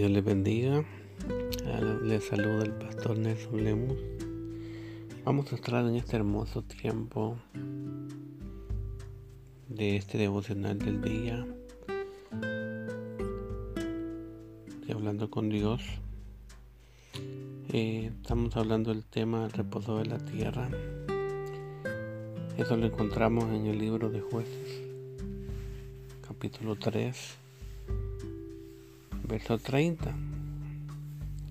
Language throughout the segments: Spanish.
Dios les bendiga. Les saluda el pastor Nelson Lemus. Vamos a entrar en este hermoso tiempo de este devocional del día. Y hablando con Dios. Eh, estamos hablando del tema del reposo de la tierra. Eso lo encontramos en el libro de jueces, capítulo 3 verso 30.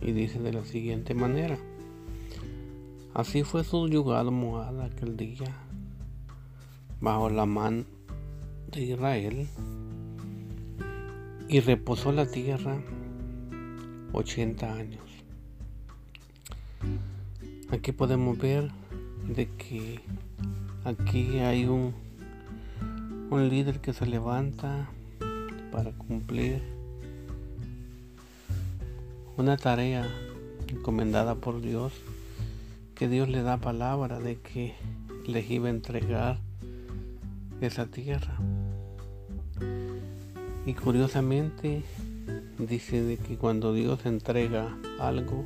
Y dice de la siguiente manera. Así fue subyugado Moab aquel día bajo la mano de Israel y reposó la tierra 80 años. Aquí podemos ver de que aquí hay un, un líder que se levanta para cumplir una tarea encomendada por Dios, que Dios le da palabra de que les iba a entregar esa tierra. Y curiosamente dice de que cuando Dios entrega algo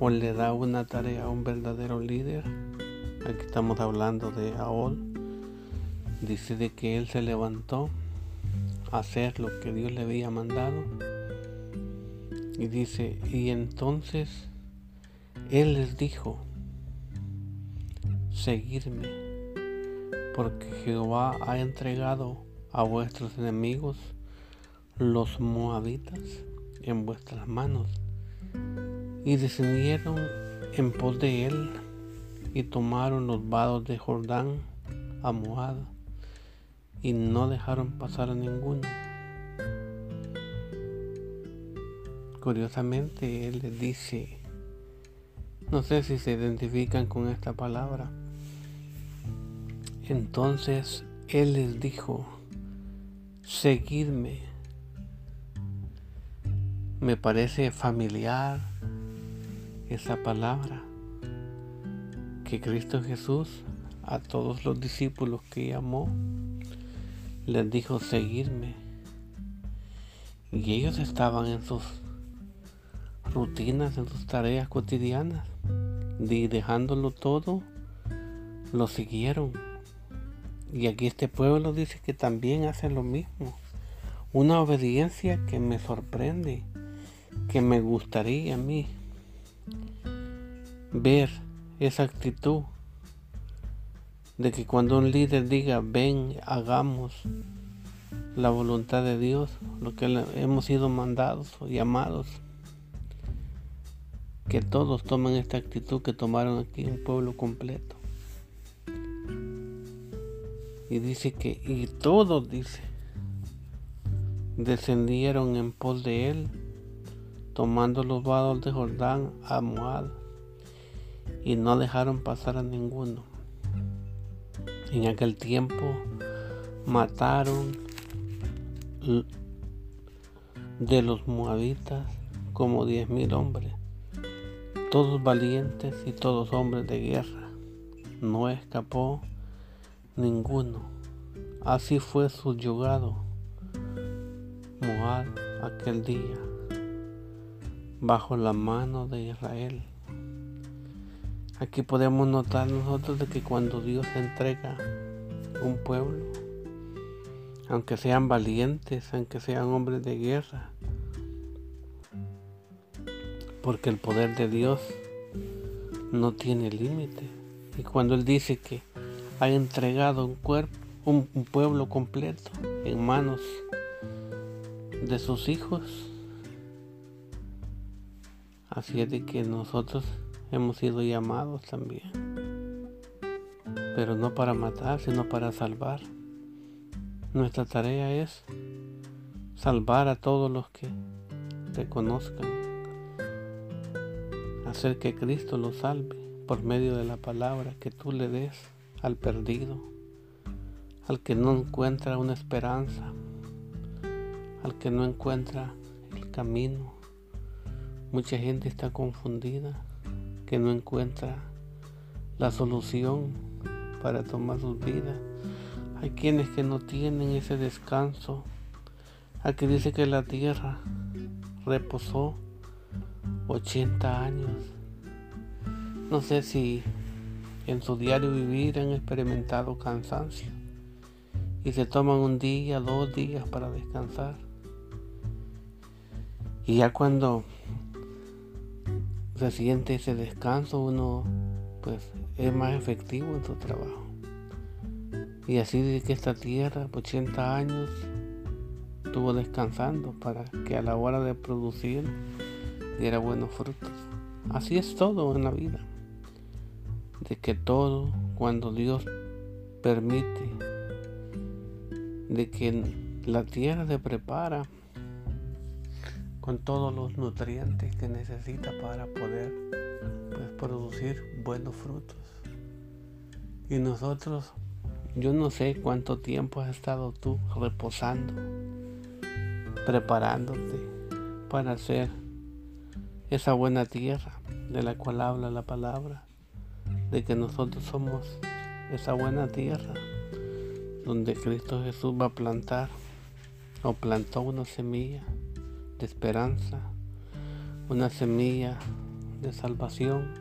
o le da una tarea a un verdadero líder, aquí estamos hablando de Aol, dice de que él se levantó a hacer lo que Dios le había mandado y dice, y entonces Él les dijo, seguirme, porque Jehová ha entregado a vuestros enemigos, los moabitas, en vuestras manos. Y descendieron en pos de él y tomaron los vados de Jordán a Moab y no dejaron pasar a ninguno Curiosamente, él les dice, no sé si se identifican con esta palabra. Entonces él les dijo, seguidme. Me parece familiar esa palabra que Cristo Jesús a todos los discípulos que llamó les dijo seguirme. Y ellos estaban en sus rutinas, en sus tareas cotidianas. Y dejándolo todo, lo siguieron. Y aquí este pueblo dice que también hace lo mismo. Una obediencia que me sorprende, que me gustaría a mí ver esa actitud de que cuando un líder diga, ven, hagamos la voluntad de Dios, lo que hemos sido mandados o llamados, que todos tomen esta actitud que tomaron aquí un pueblo completo. Y dice que, y todos, dice, descendieron en pos de él, tomando los vados de Jordán a Moab, y no dejaron pasar a ninguno. En aquel tiempo mataron de los moabitas como diez mil hombres todos valientes y todos hombres de guerra. No escapó ninguno. Así fue subyugado Moab aquel día bajo la mano de Israel. Aquí podemos notar nosotros que cuando Dios entrega un pueblo, aunque sean valientes, aunque sean hombres de guerra, porque el poder de Dios no tiene límite. Y cuando Él dice que ha entregado un cuerpo, un, pueblo completo en manos de sus hijos, así es de que nosotros hemos sido llamados también. Pero no para matar, sino para salvar. Nuestra tarea es salvar a todos los que te conozcan hacer que Cristo lo salve por medio de la palabra que tú le des al perdido, al que no encuentra una esperanza, al que no encuentra el camino. Mucha gente está confundida, que no encuentra la solución para tomar sus vidas. Hay quienes que no tienen ese descanso. Aquí dice que la tierra reposó 80 años. No sé si en su diario vivir han experimentado cansancio y se toman un día, dos días para descansar. Y ya cuando se siente ese descanso, uno pues es más efectivo en su trabajo. Y así de que esta tierra, 80 años, estuvo descansando para que a la hora de producir diera buenos frutos. Así es todo en la vida. De que todo, cuando Dios permite, de que la tierra se prepara con todos los nutrientes que necesita para poder pues, producir buenos frutos. Y nosotros, yo no sé cuánto tiempo has estado tú reposando, preparándote para hacer esa buena tierra de la cual habla la palabra, de que nosotros somos esa buena tierra donde Cristo Jesús va a plantar o plantó una semilla de esperanza, una semilla de salvación,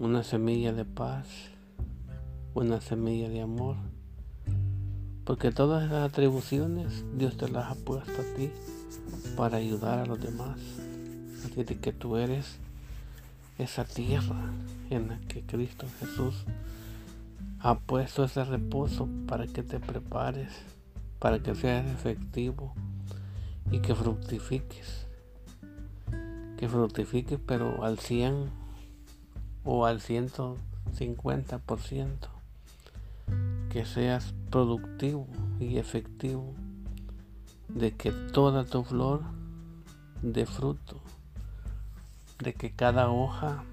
una semilla de paz, una semilla de amor. Porque todas esas atribuciones Dios te las ha puesto a ti para ayudar a los demás. De que tú eres esa tierra en la que Cristo Jesús ha puesto ese reposo para que te prepares, para que seas efectivo y que fructifiques. Que fructifiques pero al 100 o al 150%. Que seas productivo y efectivo de que toda tu flor de fruto, de que cada hoja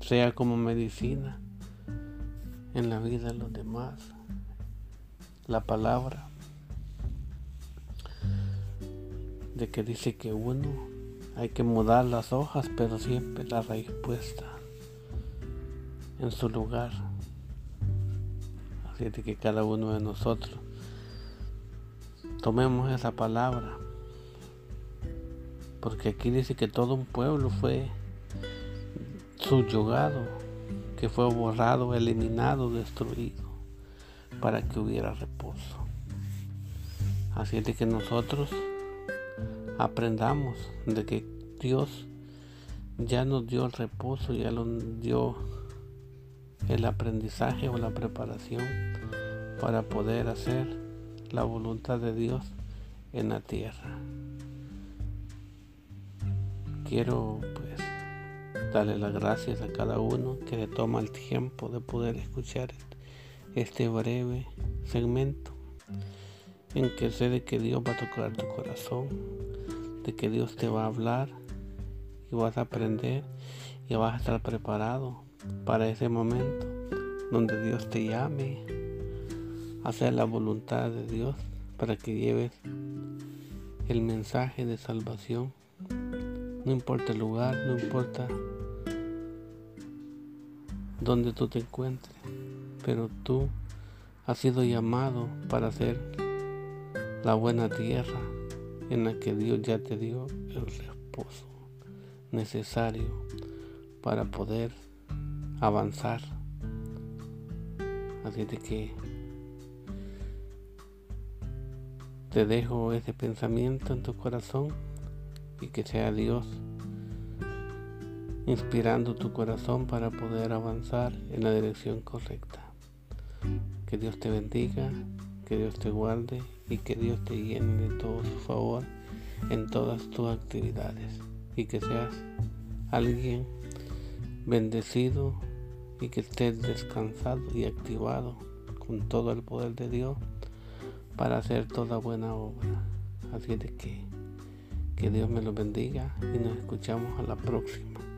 sea como medicina en la vida de los demás. La palabra de que dice que uno hay que mudar las hojas, pero siempre la raíz puesta en su lugar. Así de que cada uno de nosotros tomemos esa palabra. Porque aquí dice que todo un pueblo fue subyugado, que fue borrado, eliminado, destruido, para que hubiera reposo. Así de que nosotros aprendamos de que Dios ya nos dio el reposo, ya nos dio el aprendizaje o la preparación para poder hacer la voluntad de Dios en la tierra. Quiero darle las gracias a cada uno que toma el tiempo de poder escuchar este breve segmento en que sé de que Dios va a tocar tu corazón de que Dios te va a hablar y vas a aprender y vas a estar preparado para ese momento donde Dios te llame a hacer la voluntad de Dios para que lleves el mensaje de salvación. No importa el lugar, no importa donde tú te encuentres, pero tú has sido llamado para hacer la buena tierra en la que Dios ya te dio el reposo necesario para poder avanzar. Así de que te dejo ese pensamiento en tu corazón y que sea Dios inspirando tu corazón para poder avanzar en la dirección correcta. Que Dios te bendiga, que Dios te guarde y que Dios te llene de todo su favor en todas tus actividades y que seas alguien bendecido y que estés descansado y activado con todo el poder de Dios para hacer toda buena obra. Así de que que Dios me lo bendiga y nos escuchamos a la próxima.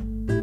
Bye.